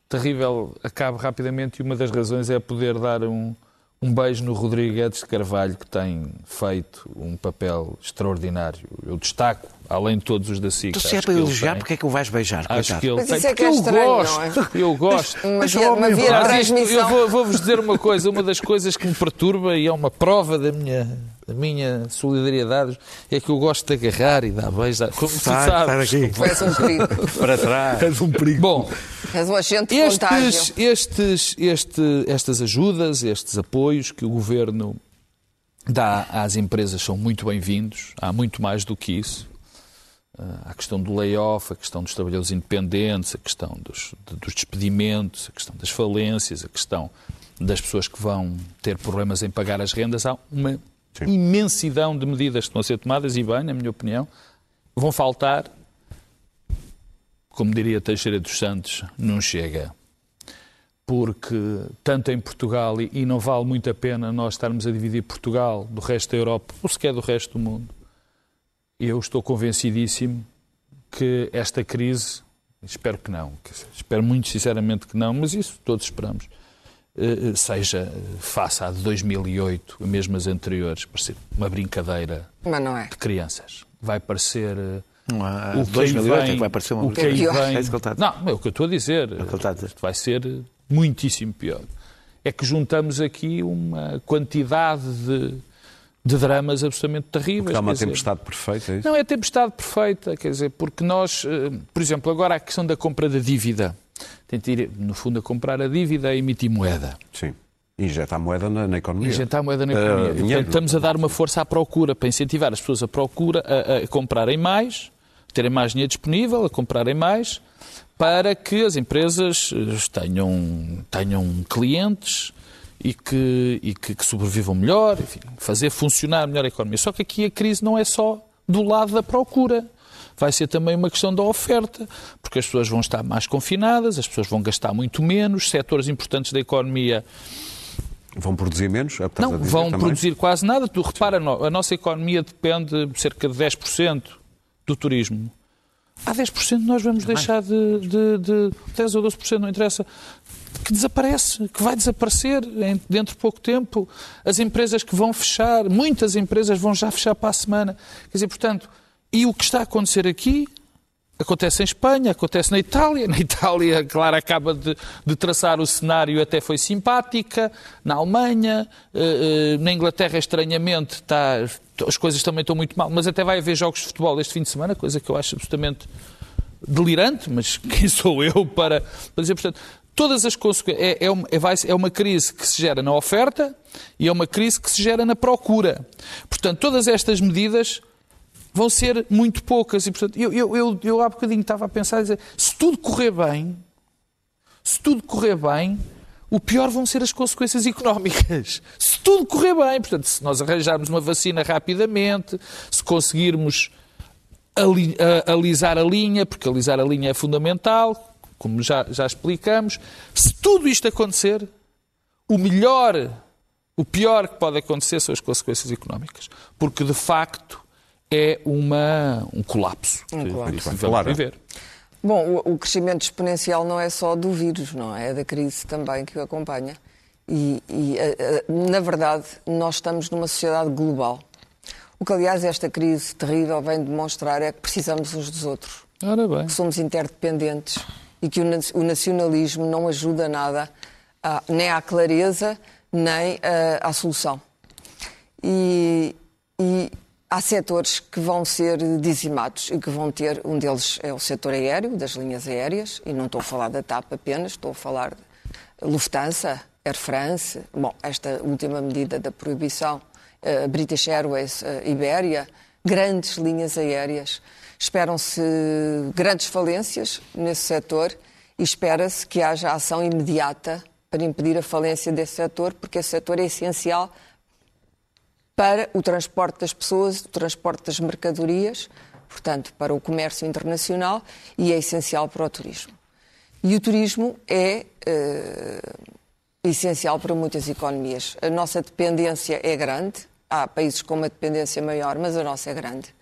terrível acabe rapidamente e uma das razões é poder dar um, um beijo no Rodrigo Guedes de Carvalho, que tem feito um papel extraordinário. Eu destaco, além de todos os da SIC. Tu se é para elogiar, porque é que o vais beijar? Acho que ele mas tem. Isso é que é estranho, eu gosto, é? eu gosto. Mas, mas, mas, mas transmissão... eu vou-vos vou dizer uma coisa, uma das coisas que me perturba e é uma prova da minha a minha solidariedade é que eu gosto de agarrar e dar beijos. Como sai, tu sabes. És um perigo. Para trás. És um perigo. Bom, És um agente estes, estes, este, estas ajudas, estes apoios que o Governo dá às empresas são muito bem-vindos. Há muito mais do que isso. Ah, a questão do layoff, a questão dos trabalhadores independentes, a questão dos, dos despedimentos, a questão das falências, a questão das pessoas que vão ter problemas em pagar as rendas. Há uma Sim. imensidão de medidas que estão a ser tomadas e bem, na minha opinião, vão faltar. Como diria Teixeira dos Santos, não chega. Porque, tanto em Portugal, e não vale muito a pena nós estarmos a dividir Portugal do resto da Europa, ou sequer do resto do mundo, eu estou convencidíssimo que esta crise, espero que não, espero muito sinceramente que não, mas isso todos esperamos, seja face à de 2008, mesmo as anteriores, parecer uma brincadeira é. de crianças. Vai parecer. Eh, não há, o 2008 vem, é que vai parecer uma o que vem, é Não, é o que eu estou a dizer. É a dizer. Vai ser muitíssimo pior. É que juntamos aqui uma quantidade de, de dramas absolutamente terríveis. Porque há uma tempestade dizer, perfeita, é isso? Não, é tempestade perfeita, quer dizer, porque nós, eh, por exemplo, agora a questão da compra da dívida tenta ir, no fundo, a comprar a dívida e emitir moeda. Sim. Injetar moeda na, na economia. Injetar moeda na economia. Uh, Portanto, estamos a dar uma força à procura, para incentivar as pessoas a procura, a, a comprarem mais, terem mais dinheiro disponível, a comprarem mais, para que as empresas eh, tenham, tenham clientes e que, e que, que sobrevivam melhor, enfim, fazer funcionar melhor a economia. Só que aqui a crise não é só do lado da procura vai ser também uma questão da oferta, porque as pessoas vão estar mais confinadas, as pessoas vão gastar muito menos, setores importantes da economia Vão produzir menos? É não, vão também? produzir quase nada. Tu repara, a nossa economia depende de cerca de 10% do turismo. Há 10% nós vamos deixar de, de, de 10 ou 12%, não interessa, que desaparece, que vai desaparecer dentro de pouco tempo. As empresas que vão fechar, muitas empresas vão já fechar para a semana. Quer dizer, portanto, e o que está a acontecer aqui acontece em Espanha, acontece na Itália. Na Itália, claro, acaba de, de traçar o cenário, até foi simpática. Na Alemanha, eh, eh, na Inglaterra, estranhamente, está, as coisas também estão muito mal. Mas até vai haver jogos de futebol este fim de semana, coisa que eu acho absolutamente delirante, mas quem sou eu para, para dizer, portanto, todas as consequências. É, é, uma, é, é uma crise que se gera na oferta e é uma crise que se gera na procura. Portanto, todas estas medidas vão ser muito poucas. E, portanto, eu, eu, eu, eu há bocadinho estava a pensar, dizer, se tudo correr bem, se tudo correr bem, o pior vão ser as consequências económicas. Se tudo correr bem, portanto, se nós arranjarmos uma vacina rapidamente, se conseguirmos ali, a, alisar a linha, porque alisar a linha é fundamental, como já, já explicamos, se tudo isto acontecer, o melhor, o pior que pode acontecer são as consequências económicas. Porque, de facto, é uma, um colapso. Um colapso. Claro. Viver. Bom, o, o, crescimento exponencial não é só do vírus, não é? É da crise também que o acompanha. E, e na verdade, nós estamos numa sociedade global. O que, aliás, esta crise terrível vem demonstrar é que precisamos uns dos outros. Ora bem. Que somos interdependentes e que o nacionalismo não ajuda nada a, nem à clareza nem a, à solução. E, e há setores que vão ser dizimados e que vão ter, um deles é o setor aéreo, das linhas aéreas, e não estou a falar da TAP apenas, estou a falar de Lufthansa, Air France, bom, esta última medida da proibição uh, British Airways, uh, Iberia, grandes linhas aéreas. Esperam-se grandes falências nesse setor e espera-se que haja ação imediata para impedir a falência desse setor, porque esse setor é essencial para o transporte das pessoas, o transporte das mercadorias, portanto, para o comércio internacional e é essencial para o turismo. E o turismo é uh, essencial para muitas economias. A nossa dependência é grande, Há países com uma dependência maior, mas a nossa é grande.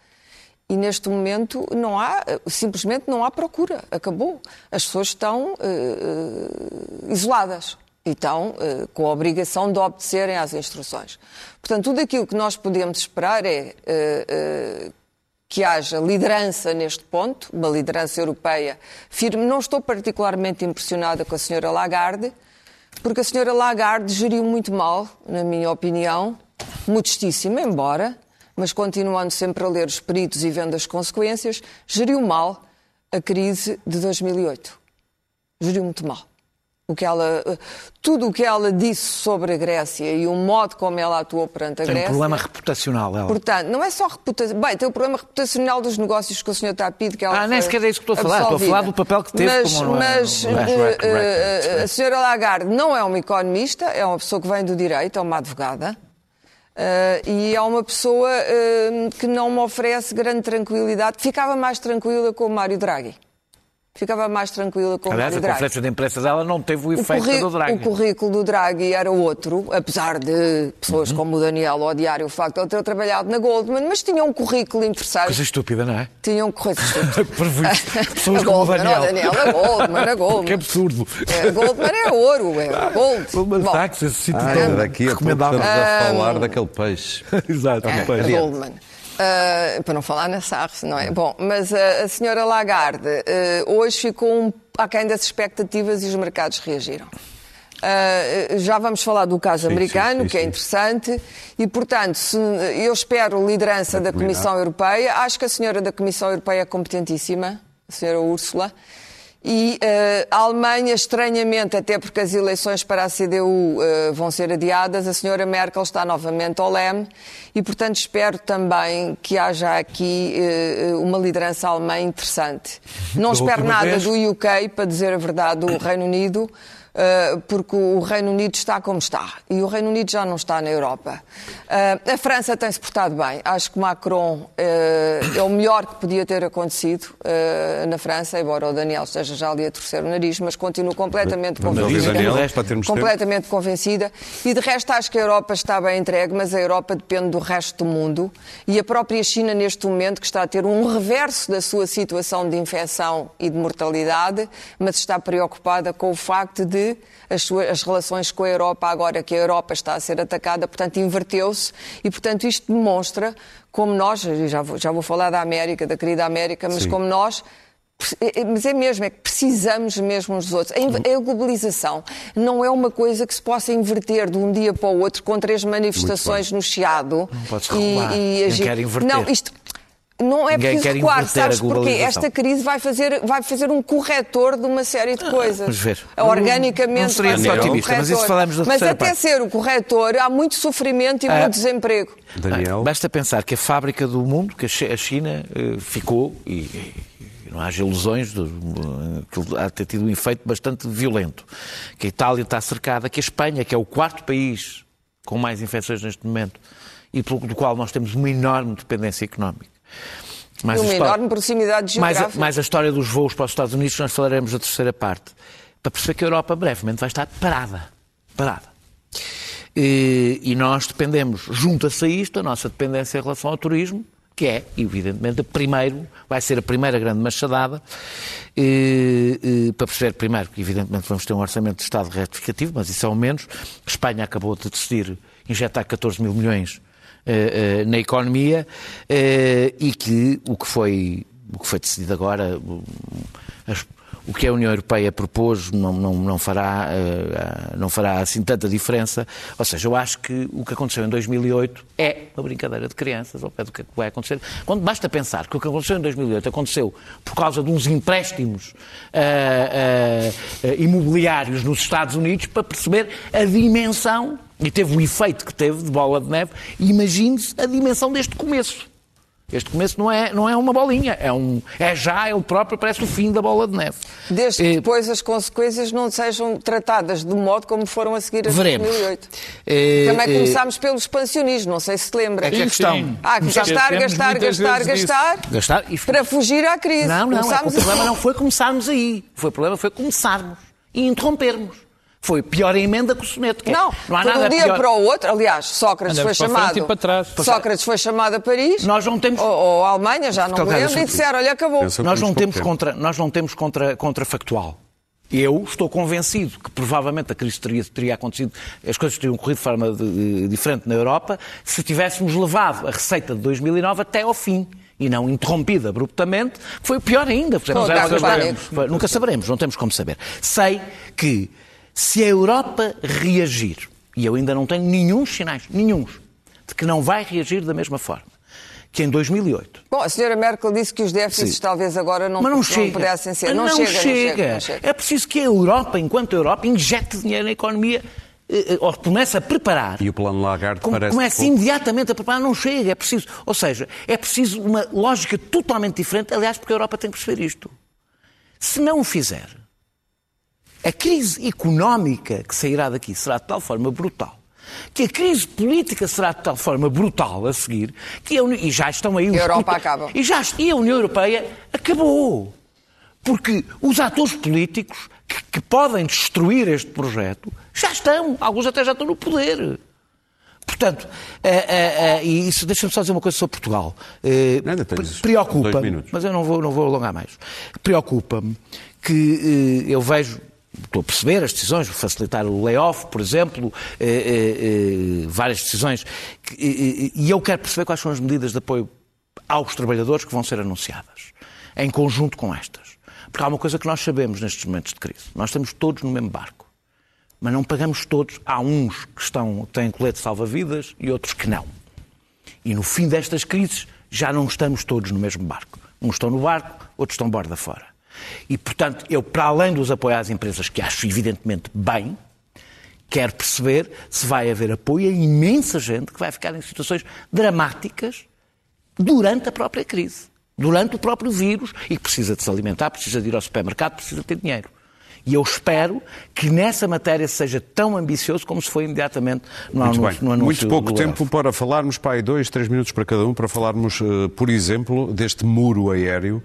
E neste momento não há, simplesmente não há procura. Acabou. As pessoas estão uh, isoladas e estão uh, com a obrigação de obedecerem às instruções. Portanto, tudo aquilo que nós podemos esperar é uh, que haja liderança neste ponto, uma liderança europeia firme. Não estou particularmente impressionada com a senhora Lagarde, porque a senhora Lagarde geriu muito mal, na minha opinião, modestíssima, embora, mas continuando sempre a ler os peritos e vendo as consequências, geriu mal a crise de 2008. Geriu muito mal. O que ela, tudo o que ela disse sobre a Grécia e o modo como ela atuou perante a tem Grécia. Tem um problema reputacional, ela. Portanto, não é só reputacional. Bem, tem o problema reputacional dos negócios que o senhor está a pedir. Que ela ah, nem sequer é isso que estou a falar. Estou a falar do papel que teve mas, como Mas uh, uh, a senhora Lagarde não é uma economista, é uma pessoa que vem do direito, é uma advogada. Uh, e é uma pessoa que não me oferece grande tranquilidade. Ficava mais tranquila com o Mário Draghi. Ficava mais tranquila com Aliás, o Draghi. a conferência de imprensa dela não teve o efeito o do Draghi. O currículo do Draghi era outro, apesar de pessoas uhum. como o Daniel odiarem o facto de ele ter trabalhado na Goldman, mas tinha um currículo interessante. Coisa estúpida, não é? Tinha um currículo estúpido. pessoas como o Daniel. Não, Daniel, a Goldman, a Goldman. Que absurdo. É, Goldman é ouro, é gold. Goldman Sachs, esse sítio ah, tão daqui a pouco estamos a falar daquele peixe. Exato, é, peixe. Goldman. Uh, para não falar na SARS, não é? Bom, mas a, a senhora Lagarde uh, hoje ficou um, aquém das expectativas e os mercados reagiram. Uh, já vamos falar do caso sim, americano, sim, sim, que é interessante, e, portanto, se, eu espero liderança da Comissão Europeia. Acho que a senhora da Comissão Europeia é competentíssima, a senhora Úrsula. E uh, a Alemanha, estranhamente, até porque as eleições para a CDU uh, eh, vão ser adiadas, a senhora Merkel está novamente ao leme e, portanto, espero também que haja aqui uh, uma liderança alemã interessante. Não espero nada vez... do UK, para dizer a verdade, do Reino Unido. Eh, porque o Reino Unido está como está e o Reino Unido já não está na Europa. Eh, a França tem-se portado bem. Acho que Macron eh, é o melhor que podia ter acontecido na França, embora o Daniel esteja já ali a torcer o nariz, mas continuo completamente convencida. Daniel, completamente convencida. E de resto acho que a Europa está bem entregue, mas a Europa depende do resto do mundo e a própria China neste momento que está a ter um reverso da sua situação de infecção e de mortalidade, mas está preocupada com o facto de as, suas, as relações com a Europa, agora que a Europa está a ser atacada, portanto, inverteu-se e, portanto, isto demonstra como nós, já vou, já vou falar da América, da querida América, mas Sim. como nós é, é, mas é mesmo, é que precisamos mesmo uns dos outros. A globalização não é uma coisa que se possa inverter de um dia para o outro com três manifestações no Chiado. Não pode e, e agir. Não, isto, não é Ninguém preciso recuar, sabes porquê? Esta crise vai fazer, vai fazer um corretor de uma série de coisas. Vamos ver. Organicamente não seria vai otimista, mas isso falamos da Mas até parte. ser o corretor, há muito sofrimento e ah, muito desemprego. Daniel. Basta pensar que a fábrica do mundo, que a China uh, ficou, e, e, não haja ilusões, de, que há ter tido um efeito bastante violento, que a Itália está cercada, que a Espanha, que é o quarto país com mais infecções neste momento, e pelo do qual nós temos uma enorme dependência económica mais uma enorme proximidade geográfica. Mais a, mais a história dos voos para os Estados Unidos, que nós falaremos da terceira parte. Para perceber que a Europa brevemente vai estar parada. Parada. E, e nós dependemos, junta-se a isto, a nossa dependência em relação ao turismo, que é, evidentemente, primeiro, vai ser a primeira grande machadada, e, e, para perceber, primeiro, que evidentemente vamos ter um orçamento de Estado retificativo, mas isso é o menos. A Espanha acabou de decidir injetar 14 mil milhões na economia e que o que foi, o que foi decidido agora, as, o que a União Europeia propôs não, não, não, fará, não fará assim tanta diferença. Ou seja, eu acho que o que aconteceu em 2008 é uma brincadeira de crianças, ou é do que vai acontecer. Quando basta pensar que o que aconteceu em 2008 aconteceu por causa de uns empréstimos uh, uh, imobiliários nos Estados Unidos, para perceber a dimensão, e teve o efeito que teve de bola de neve, imagine-se a dimensão deste começo. Este começo não é, não é uma bolinha, é, um, é já ele próprio, parece o fim da bola de neve. Desde que depois as consequências não sejam tratadas do modo como foram a seguir a Veremos. 2008. É, Também é, começámos pelo expansionismo, não sei se te lembra. É que questão. Ah, gastar, gastar, gastar, gastar, gastar e... para fugir à crise. Não, não, é, o problema não foi começarmos aí. O problema foi começarmos e interrompermos. Foi pior a emenda que o soneto. Não, não há nada um dia pior. para o outro. Aliás, Sócrates Andamos foi chamado. Para trás. Sócrates foi chamado a Paris. Nós não temos. Ou, ou a Alemanha, já não me lembro, e disseram: olha, acabou. Nós não temos, contra, nós não temos contra, contrafactual. Eu estou convencido que provavelmente a crise teria, teria acontecido, as coisas teriam corrido de forma de, de, diferente na Europa se tivéssemos levado a receita de 2009 até ao fim e não interrompida abruptamente, foi pior ainda. Pô, nunca saberemos, não temos como saber. Sei que se a Europa reagir, e eu ainda não tenho nenhum sinais, nenhum, de que não vai reagir da mesma forma que em 2008. Bom, a senhora Merkel disse que os déficits Sim. talvez agora não, Mas não, não chega. pudessem ser. Não, não, chega, chega. Não, chega, não, chega, É preciso que a Europa, enquanto Europa, injete dinheiro na economia eh, eh, ou comece a preparar. E o plano Lagarde com, parece Começa imediatamente a preparar, não chega, é preciso. Ou seja, é preciso uma lógica totalmente diferente, aliás, porque a Europa tem que perceber isto. Se não o fizer, a crise económica que sairá daqui será de tal forma brutal que a crise política será de tal forma brutal a seguir que a União, e já estão aí os a Europa acaba. E, já, e a União Europeia acabou. Porque os atores políticos que, que, podem destruir este projeto já estão, alguns até já estão no poder. Portanto, uh, uh, uh, e isso deixa-me só dizer uma coisa sobre Portugal. Preocupa-me, mas eu não vou, não vou alongar mais. Preocupa-me que eu vejo estou a perceber as decisões, facilitar o layoff, por exemplo, eh, eh, eh várias decisões, que, e eu quero perceber quais são as medidas de apoio aos trabalhadores que vão ser anunciadas, em conjunto com estas. Porque há uma coisa que nós sabemos nestes momentos de crise: nós estamos todos no mesmo barco, mas não pagamos todos. Há uns que estão, têm colete salva-vidas e outros que não. E no fim destas crises já não estamos todos no mesmo barco. Uns estão no barco, outros estão borda fora. E, portanto, eu, para além dos apoios às empresas, que acho evidentemente bem, quero perceber se vai haver apoio a imensa gente que vai ficar em situações dramáticas durante a própria crise, durante o próprio vírus e que precisa de se alimentar, precisa de ir ao supermercado, precisa de ter dinheiro. E eu espero que nessa matéria seja tão ambicioso como se foi imediatamente no, Muito anúncio, no anúncio. Muito pouco tempo para falarmos, pai, dois, três minutos para cada um, para falarmos, eh, por exemplo, deste muro aéreo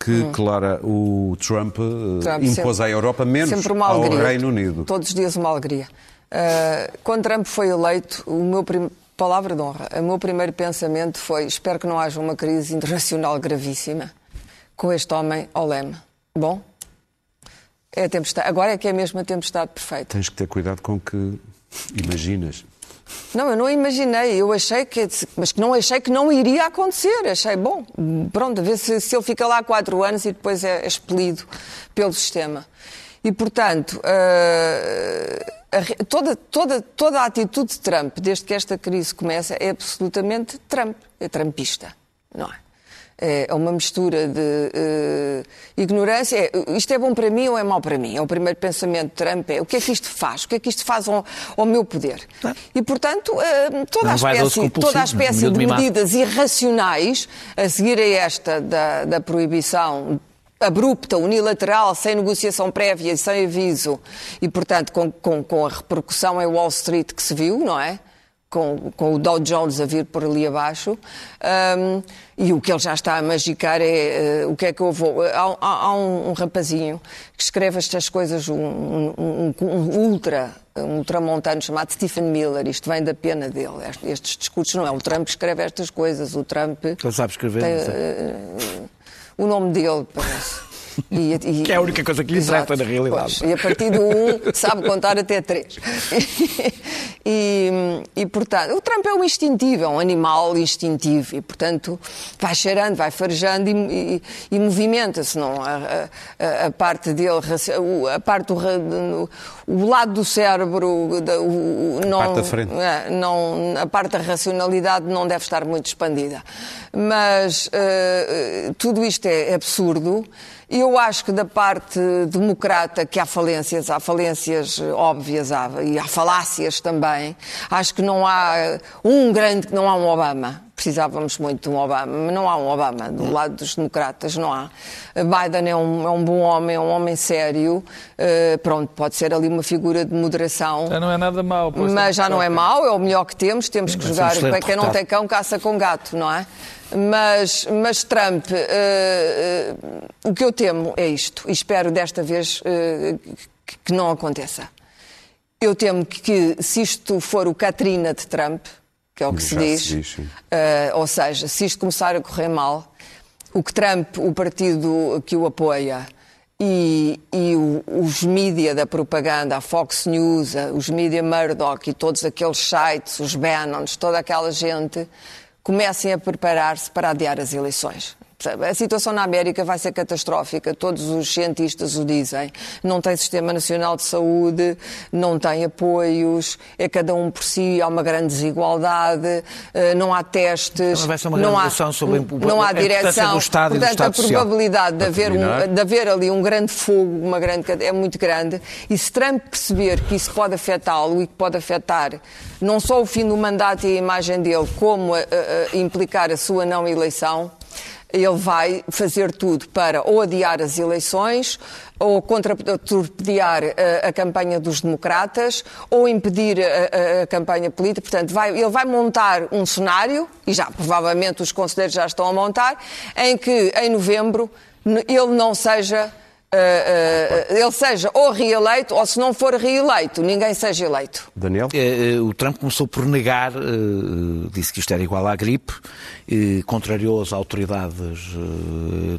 que, hum. Clara, o Trump, eh, Trump impôs sempre, à Europa, menos ao Reino Unido. Todos os dias uma alegria. Uh, quando Trump foi eleito, o meu prim... palavra de honra, o meu primeiro pensamento foi: espero que não haja uma crise internacional gravíssima com este homem ao leme. Bom, é a tempestade. Agora é que é mesmo a tempestade perfeita. Tens que ter cuidado com o que imaginas. Não, eu não imaginei, eu achei que, mas que não achei que não iria acontecer. Achei, bom, pronto, a ver se, se ele fica lá quatro anos e depois é expelido pelo sistema. E, portanto, uh, a, toda, toda, toda a atitude de Trump, desde que esta crise começa, é absolutamente Trump, é trumpista, não é? É, é uma mistura de uh, ignorância. É, isto é bom para mim ou é mau para mim? É o primeiro pensamento de Trump. É o que é que isto faz? O que é que isto faz ao, ao meu poder? E, portanto, uh, toda, a espécie, toda a espécie de medidas irracionais a seguir a esta da, da proibição abrupta, unilateral, sem negociação prévia e sem aviso, e, portanto, com, com, com a repercussão em Wall Street que se viu, não é? Com, com o Dow Jones a vir por ali abaixo. Um, e o que ele já está a magicar é uh, o que é que eu vou. Há, há um, um, rapazinho que escreve estas coisas, um, um, um ultra, um ultramontano chamado Stephen Miller. Isto vem da pena dele. Estes discursos não é o Trump que escreve estas coisas. O Trump. Ele sabe escrever. Tem, uh, o nome dele, parece. E, e, que é a única coisa que lhe interessa na realidade. Pois, e a partir do 1 sabe contar até 3. e, e, portanto, o Trump é um instintivo, é um animal instintivo e, portanto, vai cheirando, vai farejando e, e, e movimenta-se. Não? A, a, a, parte dele, a parte do o lado do cérebro, o, não, a parte da frente. É, não, a parte da racionalidade não deve estar muito expandida. Mas uh, tudo isto é absurdo. Eu acho que da parte democrata que há falências, há falências óbvias há, e há falácias também. Acho que não há um grande, não há um Obama. Precisávamos muito de um Obama, mas não há um Obama do lado dos democratas, não há. Biden é um, é um bom homem, é um homem sério. Uh, pronto, pode ser ali uma figura de moderação. Já não é nada mau. Mas já não é mau, é o melhor que temos. Temos que jogar. Quem não tem cão, caça com gato, não é? Mas, mas Trump, uh, uh, o que eu temo é isto, e espero desta vez uh, que, não aconteça. Eu temo que, que, se isto for o Katrina de Trump, que é o que se diz, se diz ou seja, se isto começar a correr mal, o que Trump, o partido que o apoia, e, e o, os mídia da propaganda, a Fox News, os mídia Murdoch e todos aqueles sites, os Bannons, toda aquela gente, comecem a preparar-se para adiar as eleições. A situação na América vai ser catastrófica, todos os cientistas o dizem. Não tem sistema nacional de saúde, não tem apoios, é cada um por si, há uma grande desigualdade, eh, não há testes, não há, sobre não há direção. Do Estado Portanto, do a probabilidade de haver, um, de haver ali um grande fogo, uma grande, é muito grande. E se Trump perceber que isso pode afetá-lo e que pode afetar não só o fim do mandato e a imagem dele, como a, a, a implicar a sua não eleição, ele vai fazer tudo para ou adiar as eleições, ou contratorpedear a, a, campanha dos democratas, ou impedir a, a, a campanha política. Portanto, vai, ele vai montar um cenário, e já provavelmente os conselheiros já estão a montar, em que em novembro ele não seja uh, uh, ele seja ou reeleito ou se não for reeleito, ninguém seja eleito. Daniel? o Trump começou por negar, disse que isto era igual à gripe, contrariou as autoridades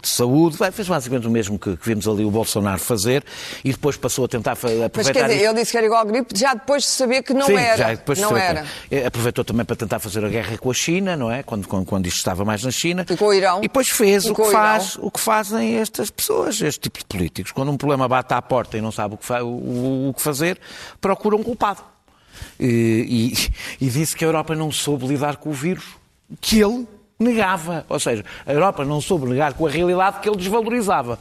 de saúde, fez basicamente o mesmo que, que vimos ali o Bolsonaro fazer e depois passou a tentar aproveitar. Mas quer dizer, ele disse que era igual à gripe já depois de saber que não Sim, era. Já depois não era. Aproveitou também para tentar fazer a guerra com a China, não é? Quando, quando, quando isto estava mais na China. E com o Irão. E depois fez o que, faz, o que fazem estas pessoas, este tipo de políticos quando um problema bate à porta e não sabe o que, o, o que fazer, procuram um culpado. E, e, e disse que a Europa não soube lidar com o vírus, que ele negava. Ou seja, a Europa não soube ligar com a realidade que ele desvalorizava.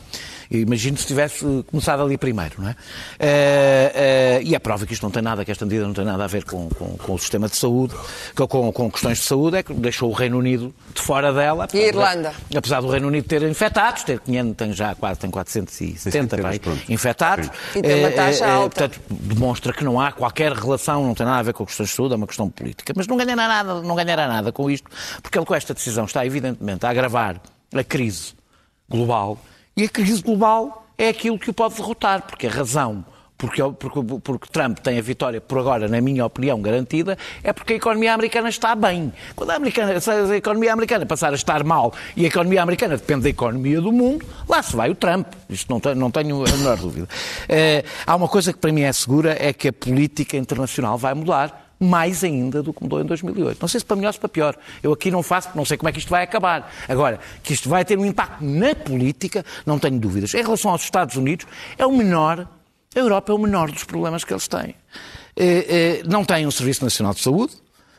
Imagino se tivesse começado ali primeiro, não é? Uh, uh, e a prova que isto não tem nada, que esta medida não tem nada a ver com, com, com o sistema de saúde, com, com, questões de saúde, é que deixou o Reino Unido de fora dela. E a Irlanda? De, apesar do Reino Unido ter infectados, ter 500, tem já quase tem 470 vai, infectados. E tem uma taxa alta. Portanto, demonstra que não há qualquer relação, não tem nada a ver com questões de saúde, é uma questão política. Mas não ganhará nada, não ganhará nada com isto, porque ele com esta decisão está evidentemente a agravar a crise global e a crise global é aquilo que o pode derrotar, porque a razão porque, porque, porque, Trump tem a vitória, por agora, na minha opinião, garantida, é porque a economia americana está bem. Quando a, americana, a economia americana passar a estar mal e a economia americana depende da economia do mundo, lá se vai o Trump. Isto não, tenho, não tenho a menor dúvida. Uh, há uma coisa que para mim é segura, é que a política internacional vai mudar mais ainda do que mudou em 2008. Não sei se para melhor ou para pior. Eu aqui não faço, não sei como é que isto vai acabar. Agora, que isto vai ter um impacto na política, não tenho dúvidas. Em relação aos Estados Unidos, é o menor, a Europa é o menor dos problemas que eles têm. É, é, não têm um Serviço Nacional de Saúde,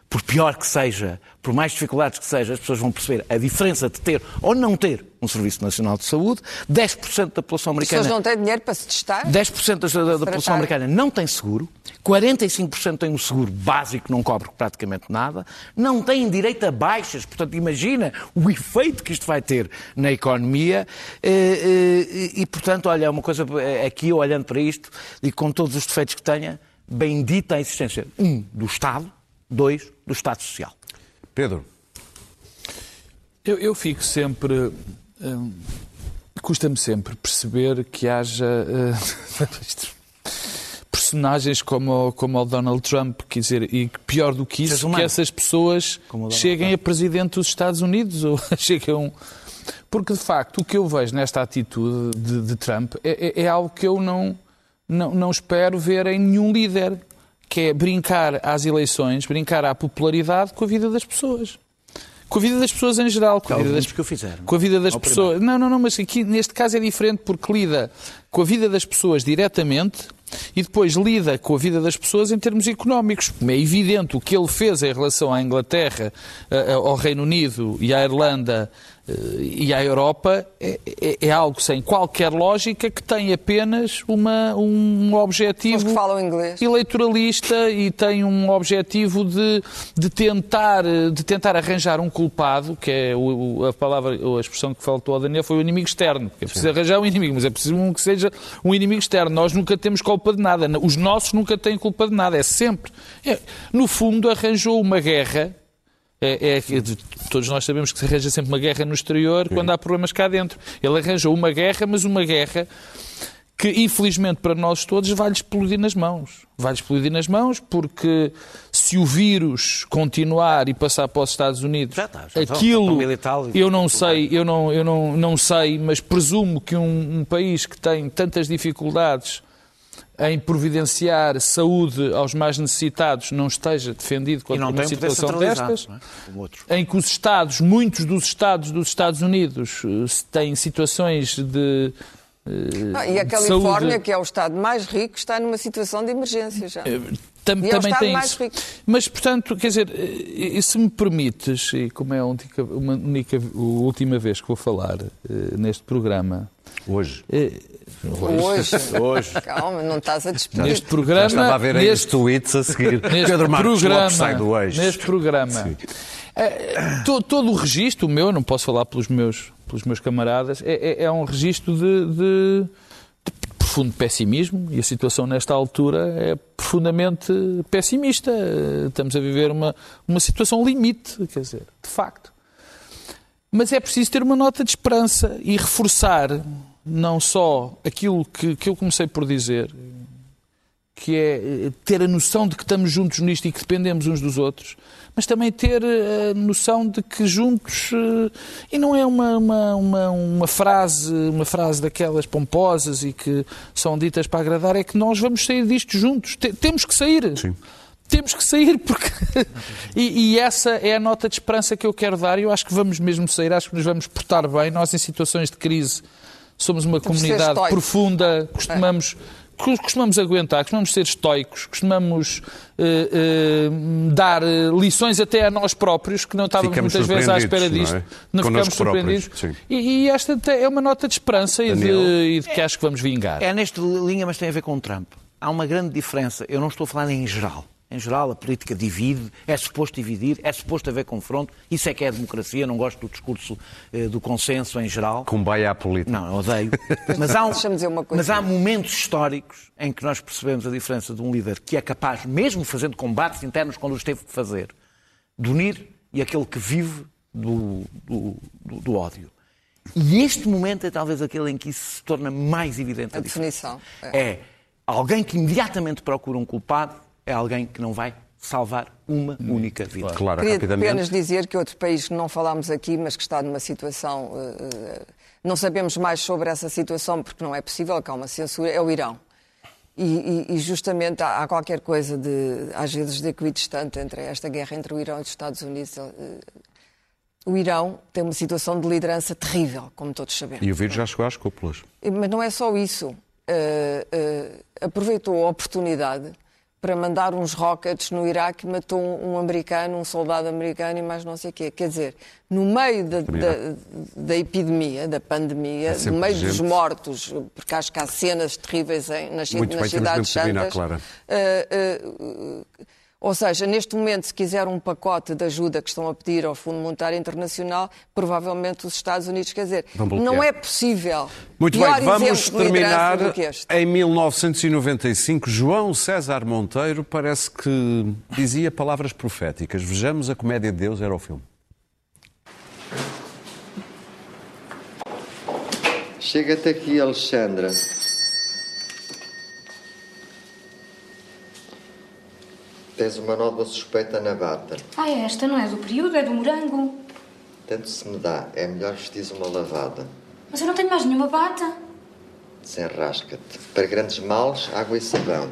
por pior que seja, por mais dificuldades que seja, as pessoas vão perceber a diferença de ter ou não ter um Serviço Nacional de Saúde. 10% da população americana. As pessoas não têm dinheiro para se testar? 10% da, da, da população americana não tem seguro. 45% tem um seguro básico que não cobre praticamente nada. Não têm direito a baixas. Portanto, imagina o efeito que isto vai ter na economia. E, e, e portanto, olha, uma coisa aqui, olhando para isto, e com todos os defeitos que tenha, bendita a existência, um, do Estado, dois, do Estado Social. Pedro. Eu, eu fico sempre. Hum, Custa-me sempre perceber que haja. Uh, personagens como, como o Donald Trump, quer dizer, e pior do que isso, que essas pessoas cheguem a presidente dos Estados Unidos ou cheguem Porque, de facto, o que eu vejo nesta atitude de, de Trump é, é, é, algo que eu não, não, não espero ver em nenhum líder, que é brincar às eleições, brincar à popularidade com a vida das pessoas. Com a vida das pessoas em geral. Com a vida das, que eu fizer, com a vida das pessoas. Não, não, não, mas aqui neste caso é diferente porque lida com a vida das pessoas diretamente e depois lida com a vida das pessoas em termos económicos. É evidente o que ele fez em relação à Inglaterra, ao Reino Unido e à Irlanda e à Europa é, é, é, algo sem qualquer lógica que tem apenas uma, um objetivo eleitoralista e tem um objetivo de, de, tentar, de tentar arranjar um culpado, que é o, a palavra, a expressão que faltou ao Daniel foi o inimigo externo. É preciso arranjar um inimigo, mas é preciso que seja um inimigo externo. Nós nunca temos culpa de nada. Os nossos nunca têm culpa de nada. É sempre. É, no fundo, arranjou uma guerra é, é, todos nós sabemos que se arranja sempre uma guerra no exterior quando há problemas cá dentro. Ele arranjou uma guerra, mas uma guerra que, infelizmente para nós todos, vai-lhe explodir nas mãos. Vai-lhe explodir nas mãos porque se o vírus continuar e passar para os Estados Unidos, já está, já aquilo, eu não sei, eu não, eu não, não sei, mas presumo que um, um país que tem tantas dificuldades em providenciar saúde aos mais necessitados não esteja defendido contra uma situação destas, é? em que os Estados, muitos dos Estados dos Estados Unidos, eh, têm situações de eh, ah, e a Califórnia, saúde... que é o Estado mais rico, está numa situação de emergência já. Eh, tam, e é também tem isso. Rico. Mas, portanto, quer dizer, se me permites, e como é a única, uma única, a última vez que vou falar uh, neste programa. Hoje. Uh, Hoje. Hoje. Calma, não estás a despedir. Neste programa. Já estava a ver neste, tweets a seguir. Neste Pedro Marcos programa, sai do eixo. Neste programa. É, todo, todo, o registro, o meu, não posso falar pelos meus, pelos meus camaradas, é, é, é um registro de, de, profundo pessimismo e a situação nesta altura é profundamente pessimista. Estamos a viver uma, uma situação limite, quer dizer, de facto. Mas é preciso ter uma nota de esperança e reforçar não só aquilo que, que eu comecei por dizer, que é eh, ter a noção de que estamos juntos nisto e que dependemos uns dos outros, mas também ter eh, a noção de que juntos eh, e não é uma, uma, uma, uma, frase uma frase daquelas pomposas e que são ditas para agradar é que nós vamos sair disto juntos temos que sair Sim. temos que sair porque e, e, essa é a nota de esperança que eu quero dar e eu acho que vamos mesmo sair acho que nos vamos portar bem nós em situações de crise somos uma comunidade profunda, costumamos, é. Costumamos aguentar, costumamos ser estoicos, costumamos uh, uh, dar lições até a nós próprios, que não estávamos ficamos muitas vezes à espera disto. Não, é? não ficamos surpreendidos. E, e, esta é uma nota de esperança e de, e de, que acho que vamos vingar. É, é nesta linha, mas tem a ver com o Trump. Há uma grande diferença. Eu não estou a falar em geral em geral, a política divide, é suposto dividir, é suposto haver confronto. Isso é que é a democracia. Não gosto do discurso eh, do consenso em geral. Combaia à política. Não, odeio. Mas há, um, mas há momentos históricos em que nós percebemos a diferença de um líder que é capaz, mesmo fazendo combates internos quando os teve que fazer, de unir e aquele que vive do, do, do, do ódio. E este momento é talvez aquele em que isso se torna mais evidente. A, a definição. É. é alguém que imediatamente procura um culpado é alguém que não vai salvar uma única vida. Claro, Queria rapidamente. apenas dizer que outro país que não falámos aqui, mas que está numa situação. Uh, não sabemos mais sobre essa situação porque não é possível, que há uma censura, é o Irão. E, e, e justamente há, há, qualquer coisa de, às vezes, de equidistante entre esta guerra entre o Irão e os Estados Unidos. Uh, o Irão tem uma situação de liderança terrível, como todos sabemos. E o vírus já chegou às cúpulas. Mas não é só isso. Uh, aproveitou a oportunidade para mandar uns rockets no Iraque, matou um, americano, um soldado americano e mais não sei o quê. Quer dizer, no meio da, da, da epidemia, da pandemia, é no meio gente. dos mortos, porque acho que há cenas terríveis em, nas, nas cidades santas, uh, uh, ou seja, neste momento, se quiser um pacote de ajuda que estão a pedir ao Fundo Monetário Internacional, provavelmente os Estados Unidos, quer dizer, não é possível. Muito bem, vamos terminar em 1995. João César Monteiro parece que dizia palavras proféticas. Vejamos a Comédia de Deus, era o filme. Chega-te aqui, Alexandra. Tens uma nova suspeita na bata. Ah, é esta não é do período, é do morango. Tanto se me dá, é melhor vestir uma lavada. Mas eu não tenho mais nenhuma bata. Desenrasca-te. Para grandes males, água e sabão.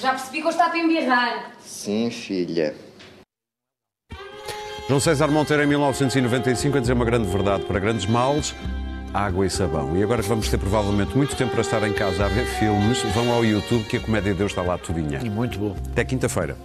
Já percebi que eu estava a embirrar. Sim, filha. João César Monteiro, em 1995, a dizer uma grande verdade para grandes males, água e sabão. E agora que vamos ter provavelmente muito tempo para estar em casa a ver filmes, vão ao YouTube que a Comédia de Deus está lá tudinha. E muito bom. Até quinta-feira.